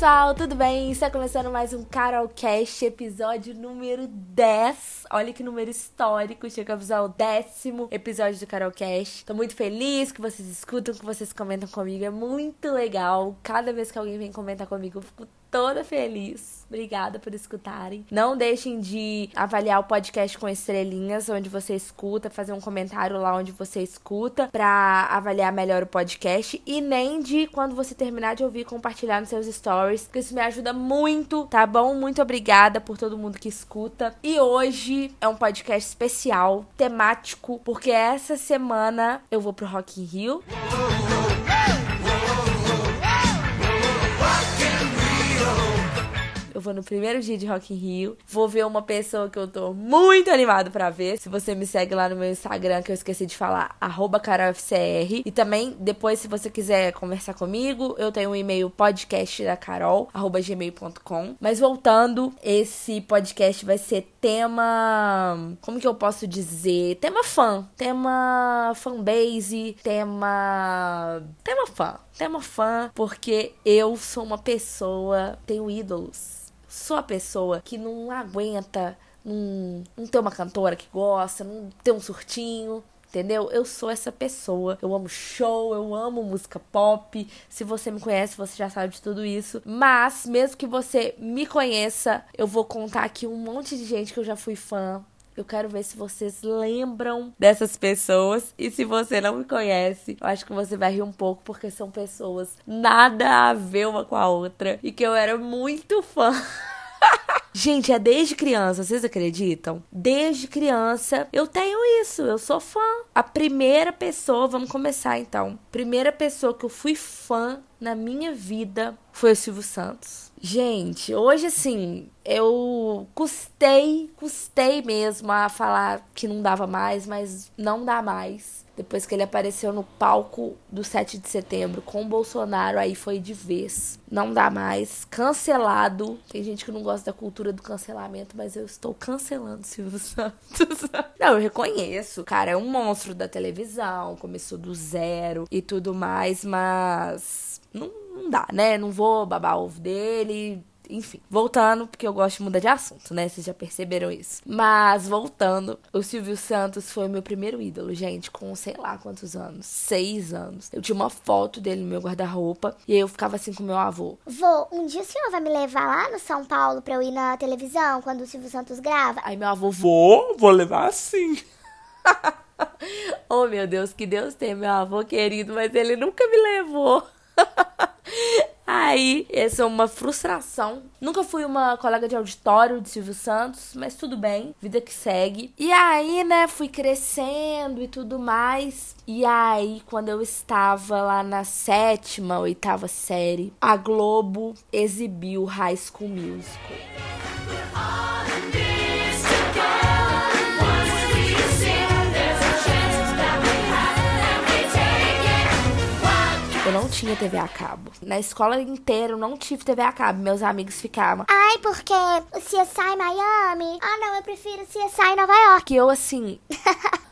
Pessoal, tudo bem? Está começando mais um Carolcast, episódio número 10. Olha que número histórico, chegamos ao décimo episódio do Carolcast. Tô muito feliz que vocês escutam, que vocês comentam comigo, é muito legal. Cada vez que alguém vem comentar comigo, eu fico toda feliz. Obrigada por escutarem. Não deixem de avaliar o podcast com estrelinhas, onde você escuta, fazer um comentário lá onde você escuta, pra avaliar melhor o podcast. E nem de, quando você terminar de ouvir, compartilhar nos seus stories, porque isso me ajuda muito, tá bom? Muito obrigada por todo mundo que escuta. E hoje é um podcast especial, temático, porque essa semana eu vou pro Rock in Rio. Eu vou no primeiro dia de Rock in Rio. Vou ver uma pessoa que eu tô muito animado para ver. Se você me segue lá no meu Instagram, que eu esqueci de falar, carolfcr. E também, depois, se você quiser conversar comigo, eu tenho um e-mail podcast da Carol, gmail.com. Mas voltando, esse podcast vai ser tema. Como que eu posso dizer? Tema fã. Tema fanbase. Tema. Tema fã. Tema fã, porque eu sou uma pessoa. Tenho ídolos sou a pessoa que não aguenta não, não ter uma cantora que gosta, não ter um surtinho. Entendeu? Eu sou essa pessoa. Eu amo show, eu amo música pop. Se você me conhece, você já sabe de tudo isso. Mas, mesmo que você me conheça, eu vou contar aqui um monte de gente que eu já fui fã. Eu quero ver se vocês lembram dessas pessoas. E se você não me conhece, eu acho que você vai rir um pouco, porque são pessoas nada a ver uma com a outra. E que eu era muito fã. Gente, é desde criança, vocês acreditam? Desde criança eu tenho isso, eu sou fã. A primeira pessoa, vamos começar então. Primeira pessoa que eu fui fã na minha vida foi o Silvio Santos. Gente, hoje assim, eu custei, custei mesmo a falar que não dava mais, mas não dá mais. Depois que ele apareceu no palco do 7 de setembro com o Bolsonaro, aí foi de vez. Não dá mais. Cancelado. Tem gente que não gosta da cultura do cancelamento, mas eu estou cancelando Silvio Santos. não, eu reconheço. Cara é um monstro da televisão, começou do zero e tudo mais, mas. Não, não dá, né? Não vou babar ovo dele enfim, voltando, porque eu gosto de mudar de assunto, né? Vocês já perceberam isso. Mas, voltando, o Silvio Santos foi o meu primeiro ídolo, gente, com sei lá quantos anos. Seis anos. Eu tinha uma foto dele no meu guarda-roupa e eu ficava assim com meu avô. Vô, um dia o senhor vai me levar lá no São Paulo pra eu ir na televisão quando o Silvio Santos grava? Aí meu avô, vou, vou levar sim. oh, meu Deus, que Deus tem, meu avô querido, mas ele nunca me levou. Aí, essa é uma frustração. Nunca fui uma colega de auditório de Silvio Santos, mas tudo bem, vida que segue. E aí, né, fui crescendo e tudo mais. E aí, quando eu estava lá na sétima, oitava série, a Globo exibiu High School Musical. Eu não tinha TV a cabo. Na escola inteira eu não tive TV a cabo. Meus amigos ficavam. Ai, porque o CSI Miami? Ah, não, eu prefiro CSI Nova York. Que eu, assim.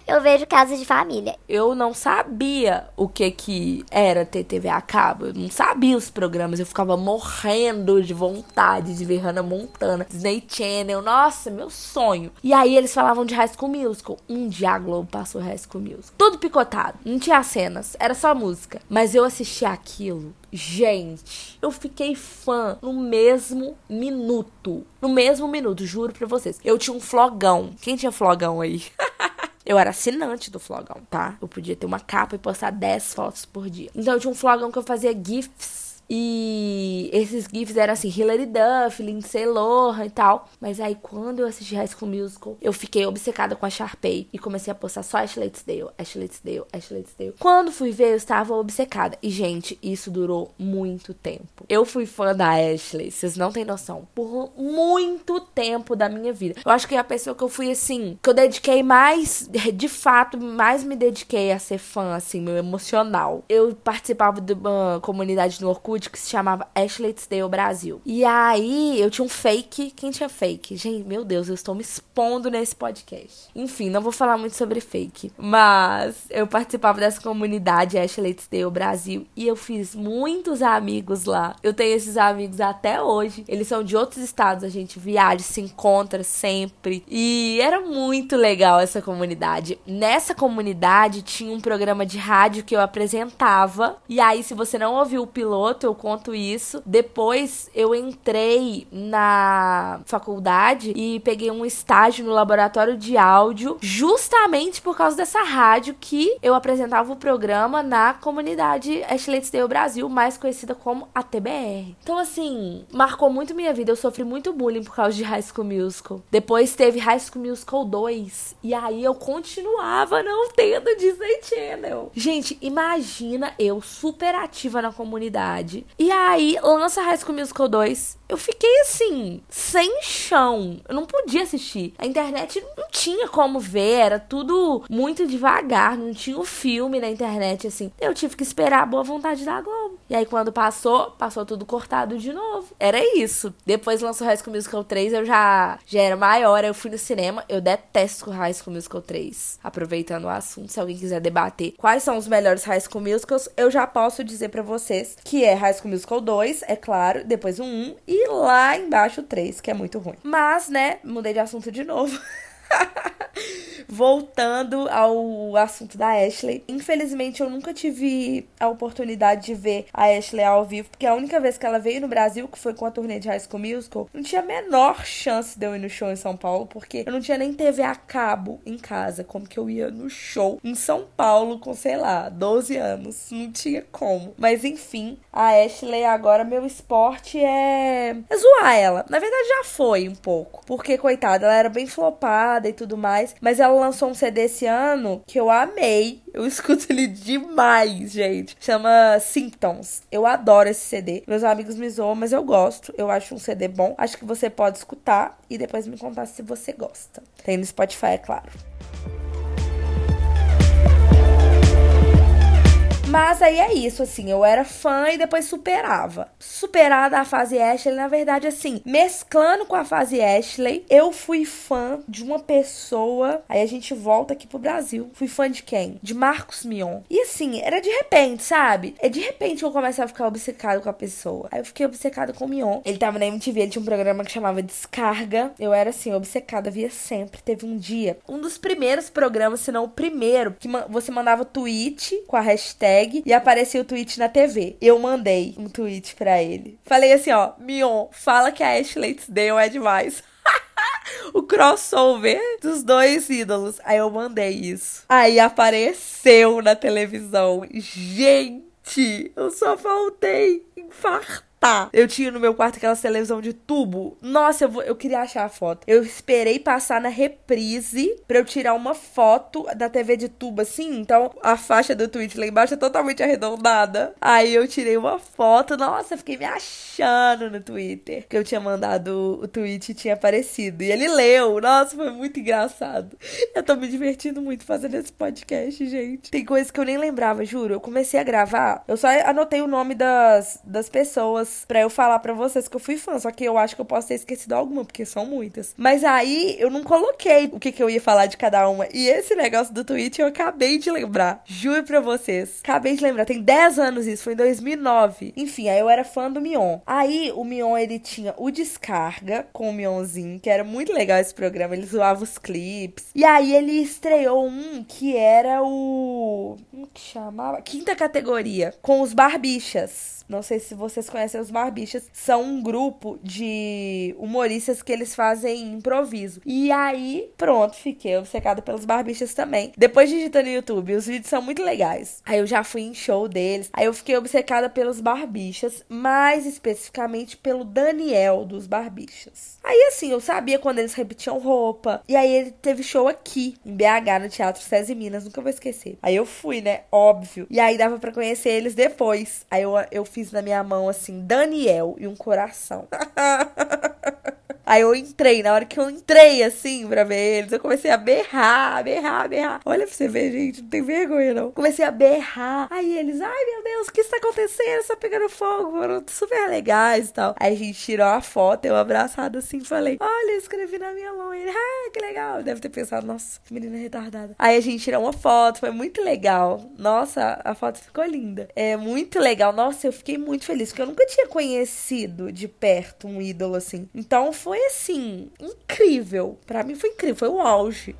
Eu vejo casas de família. Eu não sabia o que que era ter TV a cabo. Eu não sabia os programas. Eu ficava morrendo de vontade de ver Hannah Montana, Disney Channel. Nossa, meu sonho. E aí eles falavam de High School Musical. Um dia a Globo passou High School Musical. Tudo picotado. Não tinha cenas. Era só música. Mas eu assisti aquilo, gente, eu fiquei fã no mesmo minuto. No mesmo minuto, juro pra vocês. Eu tinha um flogão. Quem tinha flogão aí? Eu era assinante do flogão, tá? Eu podia ter uma capa e postar 10 fotos por dia. Então eu tinha um flogão que eu fazia GIFs e esses GIFs eram assim, Hilary Duff, Lindsay Lohan e tal. Mas aí quando eu assisti High School Musical, eu fiquei obcecada com a Sharpay e comecei a postar só Ashley Tisdale, Ashley Tisdale, Ashley Tisdale. Quando fui ver, eu estava obcecada. E gente, isso durou muito tempo. Eu fui fã da Ashley, vocês não têm noção, por muito tempo da minha vida. Eu acho que é a pessoa que eu fui assim, que eu dediquei mais, de fato, mais me dediquei a ser fã assim, meu emocional. Eu participava de uma comunidade no Orkut Hollywood que se chamava Ashley Tisdale Brasil. E aí eu tinha um fake. Quem tinha fake? Gente, meu Deus, eu estou me expondo nesse podcast. Enfim, não vou falar muito sobre fake. Mas eu participava dessa comunidade Ashley Tisdale Brasil. E eu fiz muitos amigos lá. Eu tenho esses amigos até hoje. Eles são de outros estados. A gente viaja, se encontra sempre. E era muito legal essa comunidade. Nessa comunidade tinha um programa de rádio que eu apresentava. E aí, se você não ouviu o piloto, eu conto isso. Depois eu entrei na faculdade e peguei um estágio no laboratório de áudio, justamente por causa dessa rádio que eu apresentava o programa na comunidade Ashley Tisdale Brasil, mais conhecida como a TBR. Então, assim, marcou muito minha vida. Eu sofri muito bullying por causa de High School Musical. Depois teve High School Musical 2. E aí eu continuava não tendo Disney Channel. Gente, imagina eu super ativa na comunidade. E aí lança High School Musical 2. Eu fiquei assim, sem chão. Eu não podia assistir. A internet não tinha como ver, era tudo muito devagar, não tinha o filme na internet assim. Eu tive que esperar a boa vontade da Globo. E aí quando passou, passou tudo cortado de novo. Era isso. Depois lançou High School Musical 3, eu já já era maior, eu fui no cinema. Eu detesto High School Musical 3. Aproveitando o assunto, se alguém quiser debater quais são os melhores High School Musicals, eu já posso dizer para vocês que é High School Musical 2, é claro, depois o 1 e lá embaixo o 3, que é muito ruim. Mas, né, mudei de assunto de novo. Voltando ao assunto da Ashley. Infelizmente, eu nunca tive a oportunidade de ver a Ashley ao vivo, porque a única vez que ela veio no Brasil, que foi com a turnê de High School Musical, não tinha a menor chance de eu ir no show em São Paulo, porque eu não tinha nem TV a cabo em casa. Como que eu ia no show em São Paulo com, sei lá, 12 anos? Não tinha como. Mas enfim, a Ashley agora, meu esporte é, é zoar ela. Na verdade, já foi um pouco. Porque, coitada, ela era bem flopada e tudo mais. Mas ela lançou um CD esse ano que eu amei. Eu escuto ele demais, gente. Chama Symptoms. Eu adoro esse CD. Meus amigos me zoam, mas eu gosto. Eu acho um CD bom. Acho que você pode escutar e depois me contar se você gosta. Tem no Spotify, é claro. Mas aí é isso, assim, eu era fã e depois superava. Superada a fase Ashley, na verdade, assim, mesclando com a fase Ashley, eu fui fã de uma pessoa. Aí a gente volta aqui pro Brasil. Fui fã de quem? De Marcos Mion. E assim, era de repente, sabe? É de repente que eu comecei a ficar obcecado com a pessoa. Aí eu fiquei obcecado com o Mion. Ele tava na MTV, ele tinha um programa que chamava Descarga. Eu era assim, obcecada, via sempre. Teve um dia, um dos primeiros programas, se não o primeiro, que você mandava tweet com a hashtag e aparecia o tweet na TV. Eu mandei um tweet para ele. Falei assim, ó, Mion, fala que a Ashley Tisdale é demais. o crossover dos dois ídolos. Aí eu mandei isso. Aí apareceu na televisão. Gente, eu só faltei infartar Tá. Eu tinha no meu quarto aquela televisão de tubo. Nossa, eu, vou, eu queria achar a foto. Eu esperei passar na reprise pra eu tirar uma foto da TV de tubo assim. Então a faixa do tweet lá embaixo é totalmente arredondada. Aí eu tirei uma foto. Nossa, fiquei me achando no Twitter. Que eu tinha mandado o tweet e tinha aparecido. E ele leu. Nossa, foi muito engraçado. Eu tô me divertindo muito fazendo esse podcast, gente. Tem coisas que eu nem lembrava, juro. Eu comecei a gravar. Eu só anotei o nome das, das pessoas pessoas para eu falar para vocês que eu fui fã, só que eu acho que eu posso ter esquecido alguma, porque são muitas. Mas aí eu não coloquei o que, que eu ia falar de cada uma. E esse negócio do tweet eu acabei de lembrar. Juro pra vocês. Acabei de lembrar. Tem 10 anos isso, foi em 2009. Enfim, aí eu era fã do Mion. Aí o Mion, ele tinha o Descarga com o Mionzinho, que era muito legal esse programa. Ele zoava os clipes. E aí ele estreou um que era o. Como que chamava? Quinta categoria. Com os Barbichas. Não sei se vocês conhecem os Barbichas. São um grupo de humoristas que eles fazem improviso. E aí, pronto, fiquei obcecada pelos Barbichas também. Depois digitando no YouTube, os vídeos são muito legais. Aí eu já fui em show deles. Aí eu fiquei obcecada pelos Barbichas, mais especificamente pelo Daniel dos Barbichas. Aí assim, eu sabia quando eles repetiam roupa. E aí ele teve show aqui, em BH, no Teatro César Minas, nunca vou esquecer. Aí eu fui, né? Óbvio. E aí dava para conhecer eles depois. Aí eu, eu fiz na minha mão assim, Daniel e um coração. Aí eu entrei, na hora que eu entrei assim pra ver eles, eu comecei a berrar, berrar, berrar. Olha pra você ver, gente, não tem vergonha não. Comecei a berrar. Aí eles, ai meu Deus, o que está acontecendo? Está pegando fogo. Foram super legais e tal. Aí a gente tirou a foto, eu abraçado assim, falei, olha, eu escrevi na minha mão. Ele, ah, que legal. Deve ter pensado, nossa, que menina retardada. Aí a gente tirou uma foto, foi muito legal. Nossa, a foto ficou linda. É muito legal. Nossa, eu fiquei muito feliz, porque eu nunca tinha conhecido de perto um ídolo assim. Então foi assim, incrível. Para mim foi incrível, foi o auge.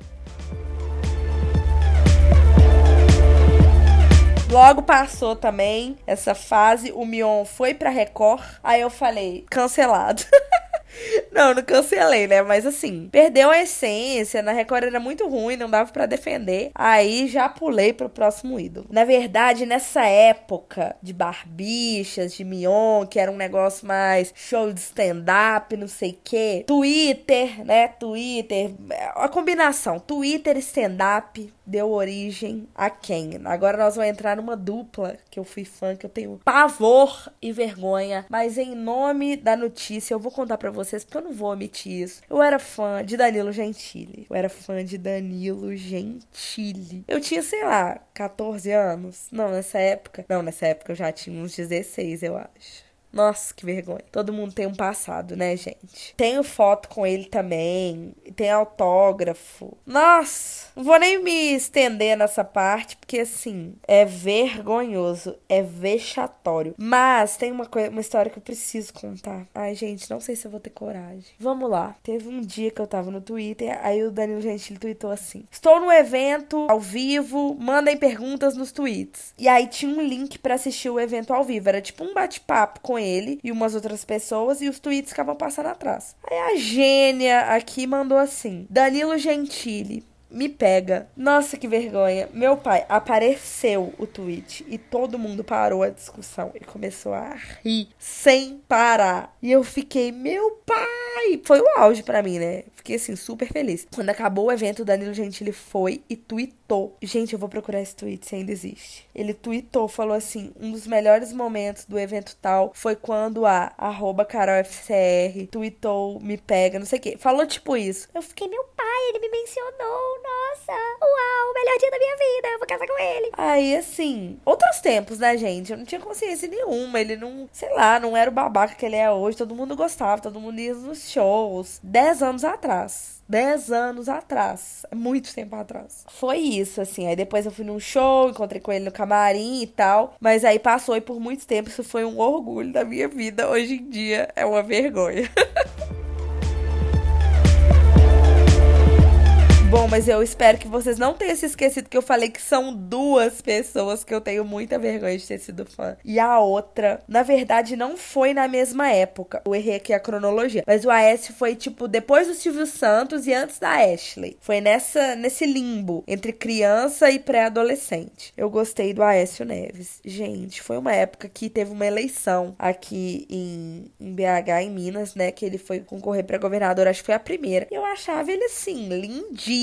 Logo passou também essa fase, o Mion foi pra Record. Aí eu falei, cancelado. Não, não cancelei, né? Mas assim, perdeu a essência. Na Record era muito ruim, não dava para defender. Aí já pulei pro próximo ídolo. Na verdade, nessa época de barbichas, de Mion, que era um negócio mais show de stand-up, não sei o quê. Twitter, né? Twitter. A combinação, Twitter e stand-up deu origem a quem? Agora nós vamos entrar numa dupla que eu fui fã, que eu tenho pavor e vergonha. Mas em nome da notícia, eu vou contar para vocês, porque eu não vou omitir isso. Eu era fã de Danilo Gentili. Eu era fã de Danilo Gentili. Eu tinha, sei lá, 14 anos. Não, nessa época. Não, nessa época eu já tinha uns 16, eu acho. Nossa, que vergonha. Todo mundo tem um passado, né, gente? Tenho foto com ele também. Tem autógrafo. Nossa, não vou nem me estender nessa parte, porque assim, é vergonhoso, é vexatório. Mas tem uma coisa, uma história que eu preciso contar. Ai, gente, não sei se eu vou ter coragem. Vamos lá. Teve um dia que eu tava no Twitter, aí o Danilo Gentili tweetou assim: Estou no evento ao vivo, mandem perguntas nos tweets. E aí tinha um link para assistir o evento ao vivo. Era tipo um bate-papo com ele e umas outras pessoas, e os tweets ficavam passando atrás. Aí a gênia aqui mandou assim: Danilo Gentili, me pega. Nossa, que vergonha. Meu pai apareceu o tweet e todo mundo parou a discussão e começou a rir sem parar. E eu fiquei, meu pai! Foi o auge para mim, né? Fiquei assim super feliz. Quando acabou o evento, o Danilo Gentili foi e tweetou. Gente, eu vou procurar esse tweet se ainda existe. Ele tweetou, falou assim: um dos melhores momentos do evento tal foi quando a arroba CarolFCR tweetou, me pega, não sei o quê. Falou tipo isso. Eu fiquei, meu pai, ele me mencionou nossa, uau, melhor dia da minha vida, eu vou casar com ele. Aí, assim, outros tempos, né, gente? Eu não tinha consciência nenhuma. Ele não, sei lá, não era o babaca que ele é hoje. Todo mundo gostava, todo mundo ia nos shows. Dez anos atrás. Dez anos atrás. Muito tempo atrás. Foi isso, assim. Aí depois eu fui num show, encontrei com ele no camarim e tal. Mas aí passou e por muito tempo isso foi um orgulho da minha vida. Hoje em dia é uma vergonha. Bom, mas eu espero que vocês não tenham se esquecido que eu falei que são duas pessoas que eu tenho muita vergonha de ter sido fã. E a outra, na verdade, não foi na mesma época. Eu errei aqui a cronologia. Mas o Aécio foi, tipo, depois do Silvio Santos e antes da Ashley. Foi nessa, nesse limbo entre criança e pré-adolescente. Eu gostei do Aécio Neves. Gente, foi uma época que teve uma eleição aqui em, em BH, em Minas, né? Que ele foi concorrer para governador. Acho que foi a primeira. E eu achava ele, assim, lindíssimo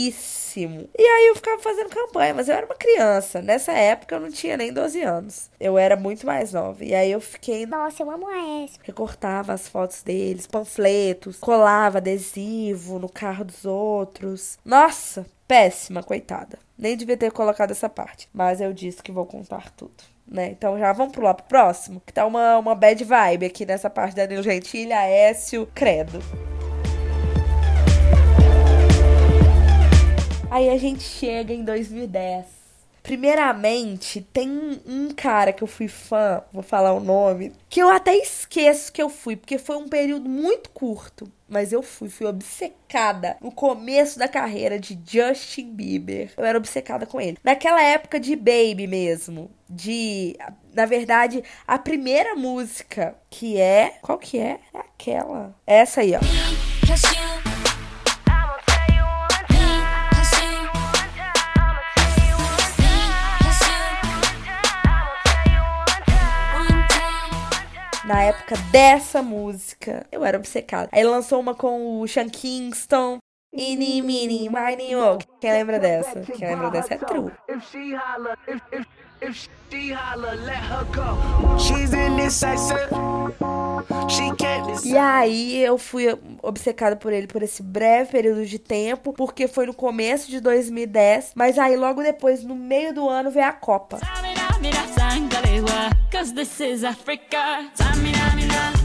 e aí eu ficava fazendo campanha, mas eu era uma criança. Nessa época eu não tinha nem 12 anos. Eu era muito mais nova. E aí eu fiquei. Nossa, eu amo a. Recortava as fotos deles, panfletos, colava adesivo no carro dos outros. Nossa, péssima, coitada. Nem devia ter colocado essa parte. Mas eu disse que vou contar tudo. Né? Então já vamos pular pro próximo, que tá uma, uma bad vibe aqui nessa parte da Danilo Gentili, Aécio, Credo. Aí a gente chega em 2010. Primeiramente, tem um cara que eu fui fã, vou falar o nome, que eu até esqueço que eu fui, porque foi um período muito curto. Mas eu fui, fui obcecada no começo da carreira de Justin Bieber. Eu era obcecada com ele. Naquela época de Baby mesmo. De. Na verdade, a primeira música que é. Qual que é? É aquela. Essa aí, ó. Na época dessa música. Eu era obcecada. Aí lançou uma com o Sean Kingston. Ini, mini, mini. Quem lembra dessa? Quem lembra dessa é true. E E aí eu fui obcecada por ele por esse breve período de tempo, porque foi no começo de 2010, mas aí logo depois, no meio do ano, veio a Copa. Samina, mina, sangalewa, cause this is Africa. Samina, mina,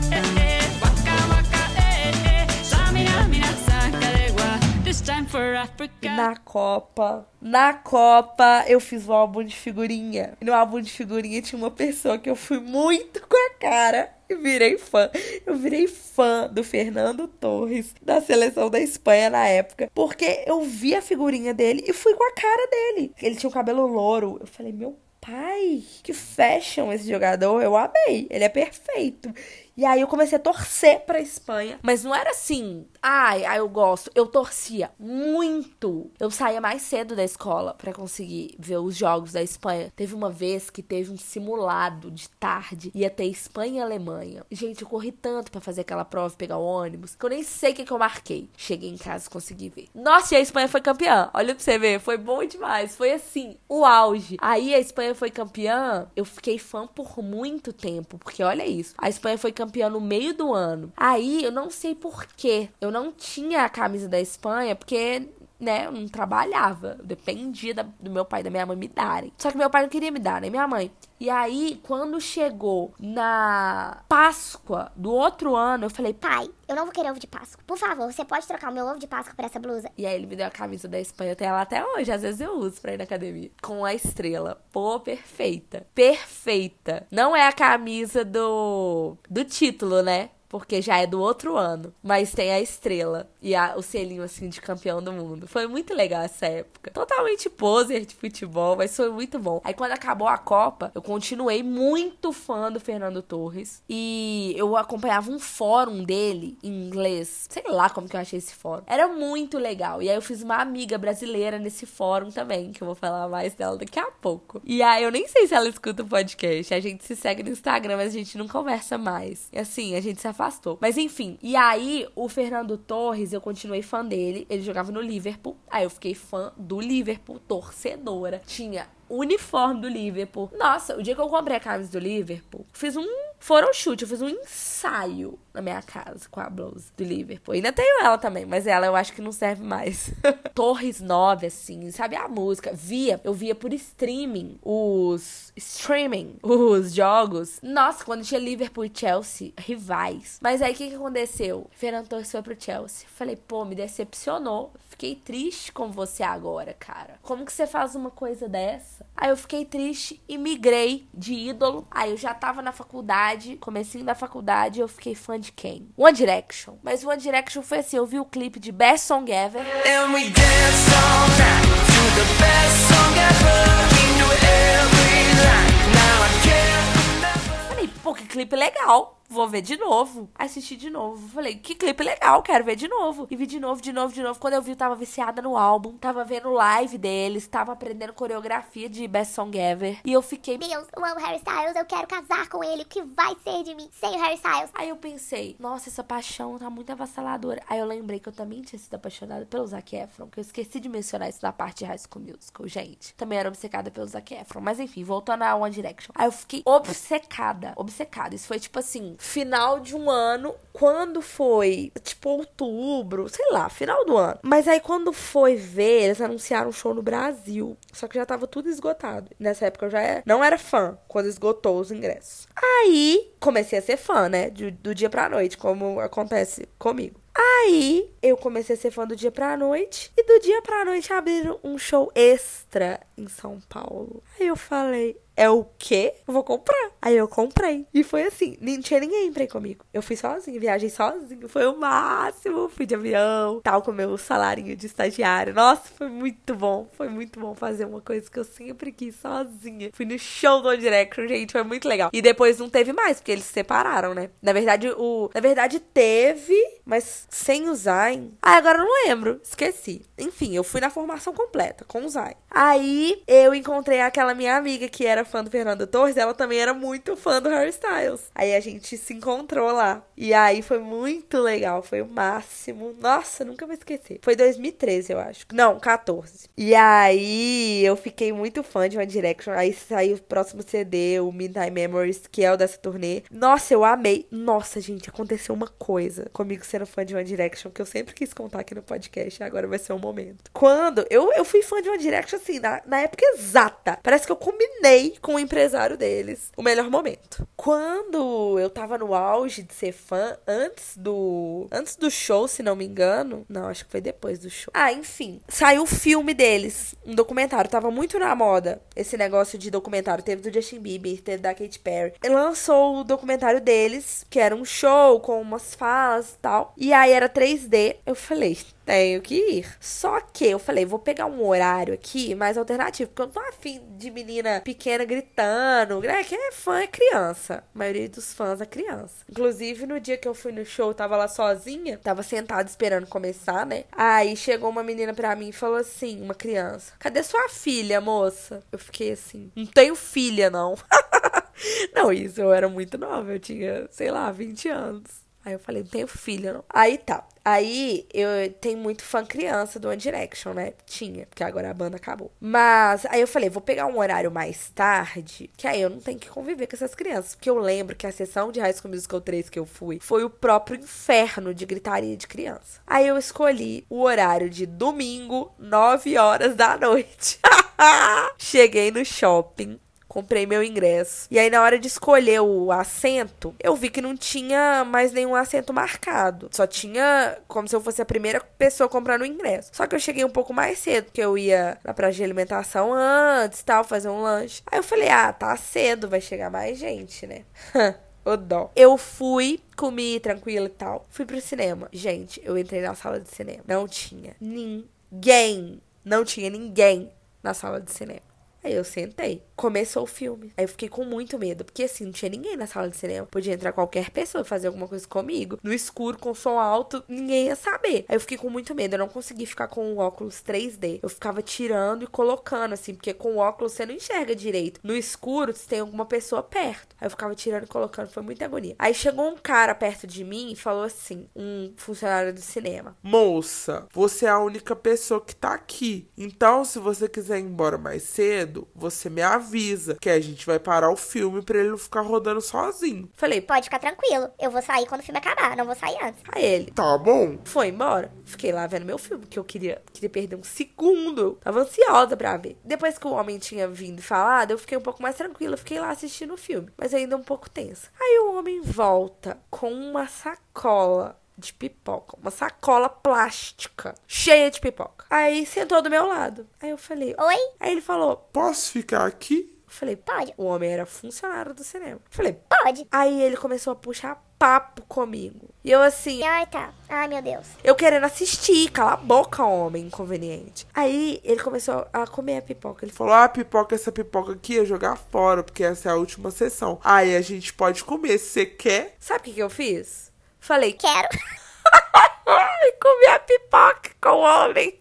Na Copa, na Copa, eu fiz um álbum de figurinha. E no álbum de figurinha tinha uma pessoa que eu fui muito com a cara e virei fã. Eu virei fã do Fernando Torres, da seleção da Espanha na época, porque eu vi a figurinha dele e fui com a cara dele. Ele tinha o cabelo louro. Eu falei, meu pai, que fashion esse jogador. Eu amei. Ele é perfeito. E aí eu comecei a torcer pra Espanha. Mas não era assim, ai, ai, eu gosto. Eu torcia muito. Eu saía mais cedo da escola pra conseguir ver os jogos da Espanha. Teve uma vez que teve um simulado de tarde. Ia ter Espanha e Alemanha. Gente, eu corri tanto pra fazer aquela prova pegar o ônibus que eu nem sei o que, que eu marquei. Cheguei em casa e consegui ver. Nossa, e a Espanha foi campeã. Olha pra você ver. Foi bom demais. Foi assim, o auge. Aí a Espanha foi campeã. Eu fiquei fã por muito tempo. Porque olha isso. A Espanha foi campeã no meio do ano. Aí eu não sei porquê. Eu não tinha a camisa da Espanha, porque. Né, eu não trabalhava. Eu dependia da- do meu pai e da minha mãe me darem. Só que meu pai não queria me dar, nem minha mãe. E aí, quando chegou na Páscoa do outro ano, eu falei, Pai, eu não vou querer ovo de Páscoa. Por favor, você pode trocar o meu ovo de Páscoa por essa blusa? E aí ele me deu a camisa da Espanha, eu tenho ela até hoje, às vezes eu uso pra ir na academia. Com a estrela. Pô, perfeita. Perfeita. Não é a camisa do do título, né? Porque já é do outro ano. Mas tem a estrela e a- o selinho, assim, de campeão do mundo. Foi muito legal essa época. Totalmente poser de futebol, mas foi muito bom. Aí quando acabou a Copa, eu continuei muito fã do Fernando Torres. E eu acompanhava um fórum dele em inglês. Sei lá como que eu achei esse fórum. Era muito legal. E aí eu fiz uma amiga brasileira nesse fórum também, que eu vou falar mais dela daqui a pouco. E aí eu nem sei se ela escuta o podcast. A gente se segue no Instagram, mas a gente não conversa mais. E assim, a gente se afastou. Mas enfim. E aí, o Fernando Torres, eu continuei fã dele. Ele jogava no Liverpool. Aí eu fiquei fã do Liverpool, torcedora. Tinha uniforme do Liverpool. Nossa, o dia que eu comprei a camisa do Liverpool, fiz um photoshoot, eu fiz um ensaio na minha casa com a blusa do Liverpool. Ainda tenho ela também, mas ela eu acho que não serve mais. Torres 9, assim, sabe a música? Via, eu via por streaming os streaming, os jogos. Nossa, quando tinha Liverpool e Chelsea, rivais. Mas aí o que, que aconteceu? Fernando Torres foi pro Chelsea. Falei, pô, me decepcionou. Fiquei triste com você agora, cara. Como que você faz uma coisa dessa? Aí eu fiquei triste e migrei de ídolo. Aí eu já tava na faculdade, comecinho da faculdade, eu fiquei fã de quem? One Direction. Mas One Direction foi assim, eu vi o clipe de Best Song Ever. And we dance all night to the best song ever. We knew every line. Now I can't remember. Falei, pô, que clipe legal. Vou ver de novo. Assisti de novo. Falei, que clipe legal, quero ver de novo. E vi de novo, de novo, de novo. Quando eu vi, eu tava viciada no álbum. Tava vendo live deles. Tava aprendendo coreografia de Best Song Ever. E eu fiquei. Deus, eu amo Harry Styles, eu quero casar com ele. O que vai ser de mim sem o Harry Styles? Aí eu pensei, nossa, essa paixão tá muito avassaladora. Aí eu lembrei que eu também tinha sido apaixonada pelo Zac Efron, que eu esqueci de mencionar isso na parte de High School Musical, gente. Também era obcecada pelo Zac Efron. Mas enfim, voltando a One Direction. Aí eu fiquei obcecada, obcecada. Isso foi tipo assim, final de um ano, quando foi, tipo, outubro, sei lá, final do ano. Mas aí quando foi ver, eles anunciaram um show no Brasil. Só que já tava tudo esgotado. Nessa época eu já era- não era fã, quando esgotou os ingressos. Aí comecei a ser fã, né? Do, do dia pra noite, como acontece comigo. Aí eu comecei a ser fã do dia pra noite. E do dia pra noite abriram um show extra em São Paulo. Aí eu falei, é o quê? Eu vou comprar. Aí eu comprei. E foi assim, não tinha ninguém pra ir comigo. Eu fui sozinha, viajei sozinha. Foi o máximo. Fui de avião, tal, com meu salarinho de estagiário. Nossa, foi muito bom. Foi muito bom fazer uma coisa que eu sempre quis sozinha. Fui no show do One Direction, gente, foi muito legal. E depois não teve mais, porque eles se separaram, né? Na verdade, o. Na verdade, teve, mas sem o Zayn. Ah, agora eu não lembro. Esqueci. Enfim, eu fui na formação completa com o Zayn. Aí eu encontrei aquela minha amiga que era era fã do Fernando Torres, ela também era muito fã do Harry Styles. Aí a gente se encontrou lá. E aí foi muito legal, foi o máximo. Nossa, nunca vou esquecer. Foi 2013, eu acho. Não, 14. E aí eu fiquei muito fã de One Direction. Aí saiu o próximo CD, o Midnight Memories, que é o dessa turnê. Nossa, eu amei. Nossa, gente, aconteceu uma coisa comigo sendo fã de One Direction que eu sempre quis contar aqui no podcast. Agora vai ser o momento. Quando eu, eu fui fã de One Direction, assim, na, na época exata. Parece que eu combinei com o empresário deles o melhor momento. Quando eu tava no auge de ser fã, antes do. Antes do show, se não me engano. Não, acho que foi depois do show. Ah, enfim. Saiu o filme deles. Um documentário. Tava muito na moda esse negócio de documentário. Teve do Justin Bieber, teve da Katy Perry. Ele lançou o documentário deles, que era um show com umas falas e tal. E aí era 3D. Eu falei, tenho que ir. Só que eu falei, vou pegar um horário aqui mais alternativo, porque eu não tô afim de menina pequena gritando. É, quem é fã é criança. A maioria dos fãs é criança. Inclusive, no dia que eu fui no show, eu tava lá sozinha, tava sentada esperando começar, né? Aí chegou uma menina pra mim e falou assim, uma criança: Cadê sua filha, moça? Eu fiquei assim, não tenho filha, não. não, isso eu era muito nova, eu tinha, sei lá, 20 anos. Aí eu falei, não tenho filha, não. Aí tá. Aí eu tenho muito fã criança do One Direction, né? Tinha, porque agora a banda acabou. Mas aí eu falei, vou pegar um horário mais tarde, que aí eu não tenho que conviver com essas crianças. Porque eu lembro que a sessão de High School Musical 3 que eu fui foi o próprio inferno de gritaria de criança. Aí eu escolhi o horário de domingo, 9 horas da noite. Cheguei no shopping, comprei meu ingresso. E aí, na hora de escolher o assento, eu vi que não tinha mais nenhum assento marcado. Só tinha como se eu fosse a primeira pessoa comprando o ingresso. Só que eu cheguei um pouco mais cedo, porque eu ia na praça de alimentação antes tal, fazer um lanche. Aí eu falei, ah, tá cedo, vai chegar mais gente, né? O dó. Eu fui, comi tranquilo e tal. Fui pro cinema. Gente, eu entrei na sala de cinema. Não tinha ninguém. Não tinha ninguém na sala de cinema. Aí eu sentei. Começou o filme. Aí eu fiquei com muito medo. Porque assim, não tinha ninguém na sala de cinema. Podia entrar qualquer pessoa fazer alguma coisa comigo. No escuro, com som alto, ninguém ia saber. Aí eu fiquei com muito medo. Eu não consegui ficar com o óculos 3D. Eu ficava tirando e colocando, assim. Porque com o óculos você não enxerga direito. No escuro, você tem alguma pessoa perto. Aí eu ficava tirando e colocando. Foi muita agonia. Aí chegou um cara perto de mim e falou assim: um funcionário do cinema. Moça, você é a única pessoa que tá aqui. Então, se você quiser ir embora mais cedo, você me avisa que a gente vai parar o filme pra ele não ficar rodando sozinho. Falei, Pode ficar tranquilo. Eu vou sair quando o filme acabar, não vou sair antes. pra ele. Tá bom? Foi embora. Fiquei lá vendo meu filme, que eu queria, queria perder um segundo. Tava ansiosa pra ver. Depois que o homem tinha vindo e falado, eu fiquei um pouco mais tranquila. Fiquei lá assistindo o filme, mas ainda um pouco tensa. Aí o homem volta com uma sacola de pipoca. Uma sacola plástica, cheia de pipoca. Aí sentou do meu lado. Aí eu falei... Oi? Aí ele falou... Posso ficar aqui? Eu falei, Pode. O homem era funcionário do cinema. Eu falei, Pode. Aí ele começou a puxar papo comigo. E eu assim, Ai, tá. Ai, meu Deus. eu querendo assistir, cala a boca, homem inconveniente. Aí ele começou a comer a pipoca. Ele falou, ah, pipoca, essa pipoca aqui é jogar fora, porque essa é a última sessão. Aí a gente pode comer, se você quer. sabe o que, que eu fiz? Falei, Quero. e comi a pipoca com o homem.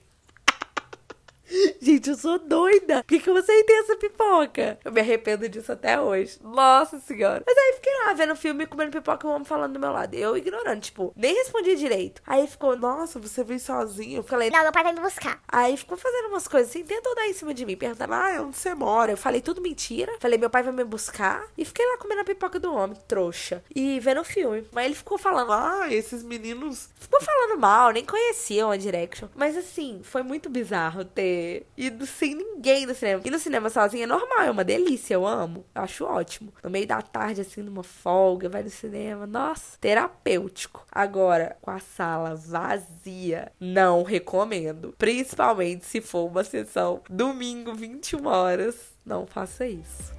Gente, eu sou doida. Por que, que eu aceitei essa pipoca? Eu me arrependo disso até hoje. Nossa senhora. Mas aí fiquei lá vendo o filme, comendo pipoca e o homem falando do meu lado. Eu ignorando, tipo, nem respondi direito. Aí ficou, nossa, Você veio sozinho. eu falei, Não, meu pai vai me buscar. Aí ficou fazendo umas coisas assim, tentou dar em cima de mim, perguntando, ah, onde você mora? Eu falei tudo mentira. Falei, meu pai vai me buscar. E fiquei lá comendo a pipoca do homem, trouxa. E vendo o filme. Mas ele ficou falando, Ah, esses meninos. ficou falando mal, nem conhecia One Direction. Mas assim, foi muito bizarro ter ido sem ninguém no cinema. E no cinema sozinha é normal, é uma delícia, eu amo. Eu acho ótimo. No meio da tarde, assim, numa folga, vai no cinema. Nossa, terapêutico. Agora, com a sala vazia, não recomendo. Principalmente se for uma sessão domingo, 21 horas. Não faça isso.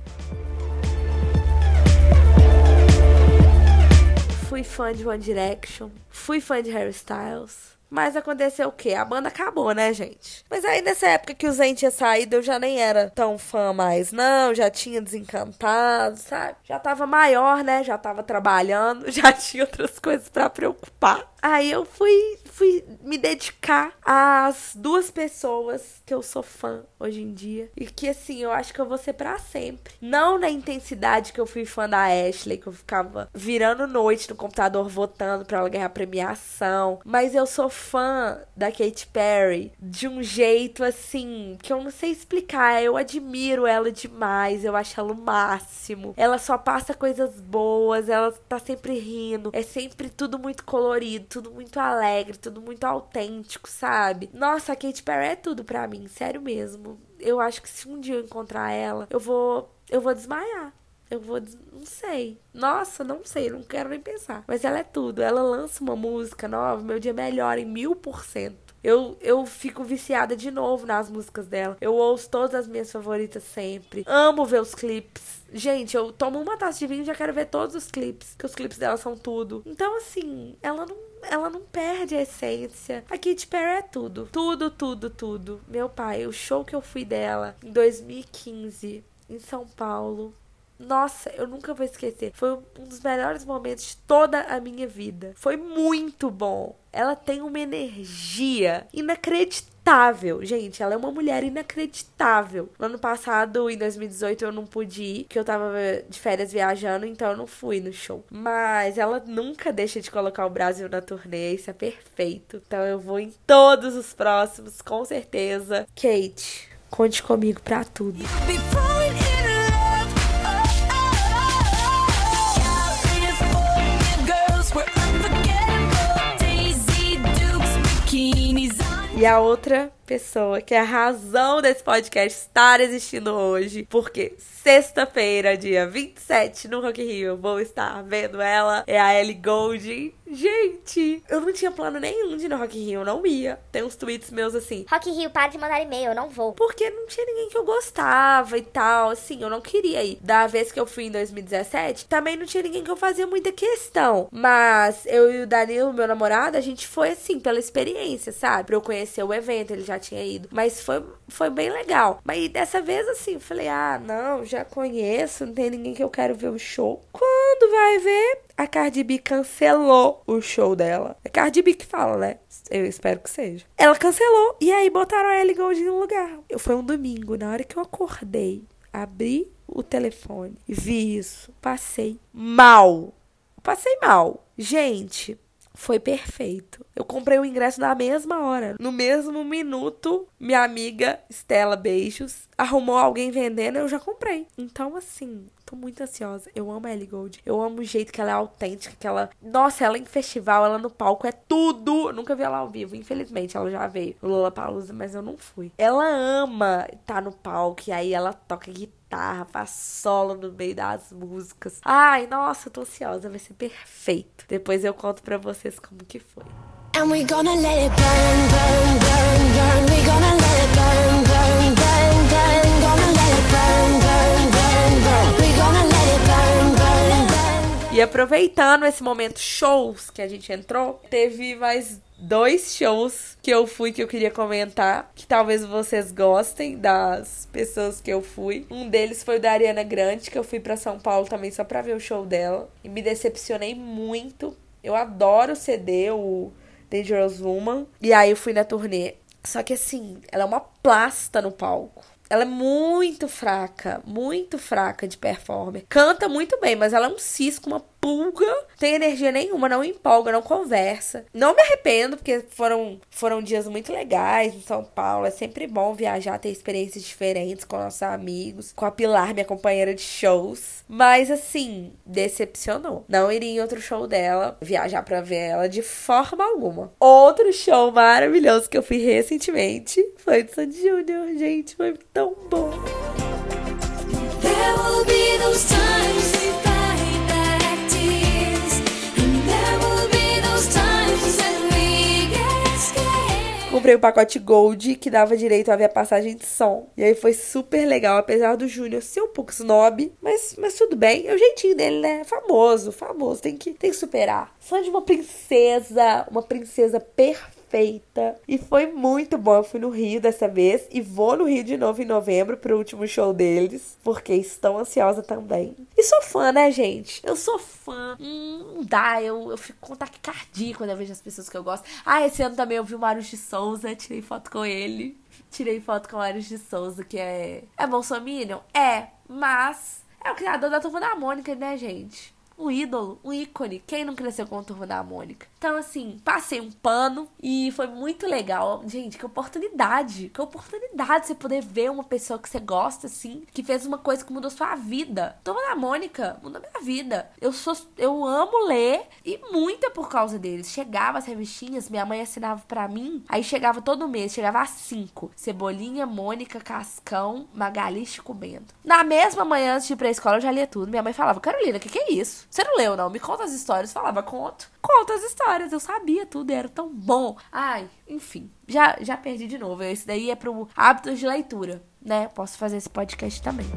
Fui fã de One Direction. Fui fã de Harry Styles. Mas aconteceu o quê? A banda acabou, né, gente? Mas aí nessa época que o Zen tinha saído, eu já nem era tão fã mais, não. Já tinha desencantado, sabe? Já tava maior, né? Já tava trabalhando, já tinha outras coisas pra preocupar. Aí eu fui, fui dedicar às duas pessoas que eu sou fã hoje em dia. E que, assim, eu acho que eu vou ser pra sempre. Não na intensidade que eu fui fã da Ashley, que eu ficava virando noite no computador votando pra ela ganhar premiação. Mas eu sou fã da Katy Perry de um jeito, assim, que eu não sei explicar. Eu admiro ela demais. Eu acho ela o máximo. Ela só passa coisas boas. Ela tá sempre rindo. É sempre tudo muito colorido, tudo muito alegre, tudo muito autêntico, sabe? Nossa, a Katy Perry é tudo pra mim, sério mesmo. Eu acho que se um dia eu encontrar ela, eu vou. Eu vou desmaiar. Eu vou. Não sei. Nossa, não sei, não quero nem pensar. Mas ela é tudo. Ela lança uma música nova, meu dia melhora em mil por cento. Eu, eu fico viciada de novo nas músicas dela. Eu ouço todas as minhas favoritas sempre. Amo ver os clipes. Gente, eu tomo uma taça de vinho e já quero ver todos os clipes. Que os clipes dela são tudo. Então, assim, ela não, ela não perde a essência. A Katy Perry é tudo. Tudo, tudo, tudo. Meu pai, o show que eu fui dela em 2015 em São Paulo. Nossa, eu nunca vou esquecer. Foi um dos melhores momentos de toda a minha vida. Foi muito bom. Ela tem uma energia inacreditável. Gente, ela é uma mulher inacreditável. No ano passado, em 2018, eu não pude ir, porque eu tava de férias viajando, então eu não fui no show. Mas ela nunca deixa de colocar o Brasil na turnê, isso é perfeito. Então eu vou em todos os próximos, com certeza. Kate, conte comigo pra tudo. E a outra pessoa que é a razão desse podcast estar existindo hoje, porque sexta-feira, dia 27, no Rock Rio, eu vou estar vendo ela, é a Ellie Goulding. Gente, eu não tinha plano nenhum de ir no Rock Rio, eu não ia. Tem uns tweets meus assim, Rock Rio, para de mandar e-mail, eu não vou. porque não tinha ninguém que eu gostava e tal, assim, eu não queria ir. Da vez que eu fui em 2017, também não tinha ninguém que eu fazia muita questão. Mas eu e o Danilo, meu namorado, a gente foi assim, pela experiência, sabe? Pra eu conhecer o evento, ele já tinha ido. Mas foi, foi bem legal. Mas dessa vez, assim, falei, ah, não, já conheço, não tem ninguém que eu quero ver o show. Quando vai ver, a Cardi B cancelou o show dela. É Cardi B que fala, né? Eu espero que seja. Ela cancelou. E aí botaram a Ellie Goulding no lugar. Eu, foi um domingo. Na hora que eu acordei, abri o telefone vi isso. Passei mal. Passei mal. Gente, foi perfeito. Eu comprei o ingresso na mesma hora. No mesmo minuto, minha amiga Stella Beijos arrumou alguém vendendo, eu já comprei. Então, assim, tô muito ansiosa. Eu amo a Ellie Gold. Eu amo o jeito que ela é autêntica, que ela... Nossa, ela em festival, ela no palco, é tudo! Eu nunca vi ela ao vivo, infelizmente. Ela já veio no Lollapalooza, mas eu não fui. Ela ama estar no palco, e aí ela toca guitarra, faz solo no meio das músicas. Ai, nossa, tô ansiosa, vai ser perfeito. Depois eu conto pra vocês como que foi. And we gonna let it burn, burn, burn, burn. We gonna let it burn, burn, E aproveitando esse momento shows que a gente entrou, teve mais dois shows que eu fui que eu queria comentar, que talvez vocês gostem das pessoas que eu fui. Um deles foi o da Ariana Grande, que eu fui pra São Paulo também só pra ver o show dela e me decepcionei muito. Eu adoro o CD, o Dangerous Woman, e aí eu fui na turnê. Só que assim, ela é uma plasta no palco. Ela é muito fraca, muito fraca de performance. Canta muito bem, mas ela é um cisco, uma pulga. Tem energia nenhuma, não empolga, não conversa. Não me arrependo, porque foram, foram dias muito legais em São Paulo. É sempre bom viajar, ter experiências diferentes com nossos amigos. Com a Pilar, minha companheira de shows. Mas assim, decepcionou. Não iria em outro show dela, viajar pra ver ela de forma alguma. Outro show maravilhoso que eu fui recentemente foi do Sandy Júnior. Gente, foi tão bom. There will be those times Comprei o pacote Gold que dava direito a ver a passagem de som. E aí foi super legal, apesar do Júnior ser um pouco snob, mas, mas tudo bem. É o jeitinho dele, né? Famoso, famoso, tem que, tem que superar. Só de uma princesa, uma princesa perfeita perfeita. E foi muito bom. Eu fui no Rio dessa vez e vou no Rio de novo em novembro pro último show deles, porque estou ansiosa também. E sou fã, né, gente? Eu sou fã. Hum, dá, eu, eu fico com taquicardia quando eu vejo as pessoas que eu gosto. Ah, esse ano também eu vi o Mário de Souza, tirei foto com ele. Tirei foto com o Mário de Souza, que é. É Bolsominion? É, mas. É o criador da turma da Mônica, né, gente? Um ídolo, um ícone. Quem não cresceu com a turma da Mônica? Então, assim, passei um pano e foi muito legal. Gente, que oportunidade. Que oportunidade você poder ver uma pessoa que você gosta, assim, que fez uma coisa que mudou sua vida. Turma da Mônica mudou minha vida. Eu sou. Eu amo ler e muita por causa deles. Chegava as revistinhas, minha mãe assinava pra mim. Aí chegava todo mês, chegava a cinco: Cebolinha, Mônica, Cascão, Magali comendo. Na mesma manhã, antes de ir pra escola, eu já lia tudo. Minha mãe falava: Carolina, o que, que é isso? Você não leu, não? Me conta as histórias. Falava, conto. Conta as histórias. Eu sabia tudo, era tão bom. Ai, enfim. Já, já perdi de novo. Esse daí é pro hábitos de leitura, né? Posso fazer esse podcast também.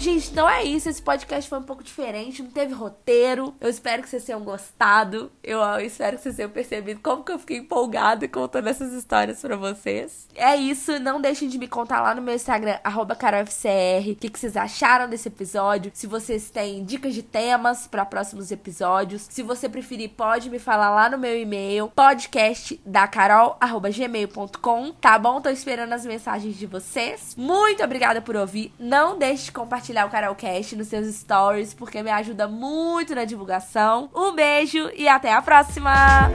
Gente, então é isso. Esse podcast foi um pouco diferente, não teve roteiro. Eu espero que vocês tenham gostado. Eu, espero que vocês tenham percebido como que eu fiquei empolgada contando essas histórias pra vocês. É isso. Não deixem de me contar lá no meu Instagram, carolfcr, o que, que vocês acharam desse episódio. Se vocês têm dicas de temas para próximos episódios. Se você preferir, pode me falar lá no meu e-mail, podcastdacarol.gmail.com, tá bom? Tô esperando as mensagens de vocês. Muito obrigada por ouvir. Não deixe de compartilhar o Carolcast nos seus stories, porque me ajuda muito na divulgação. Um beijo e até a próxima!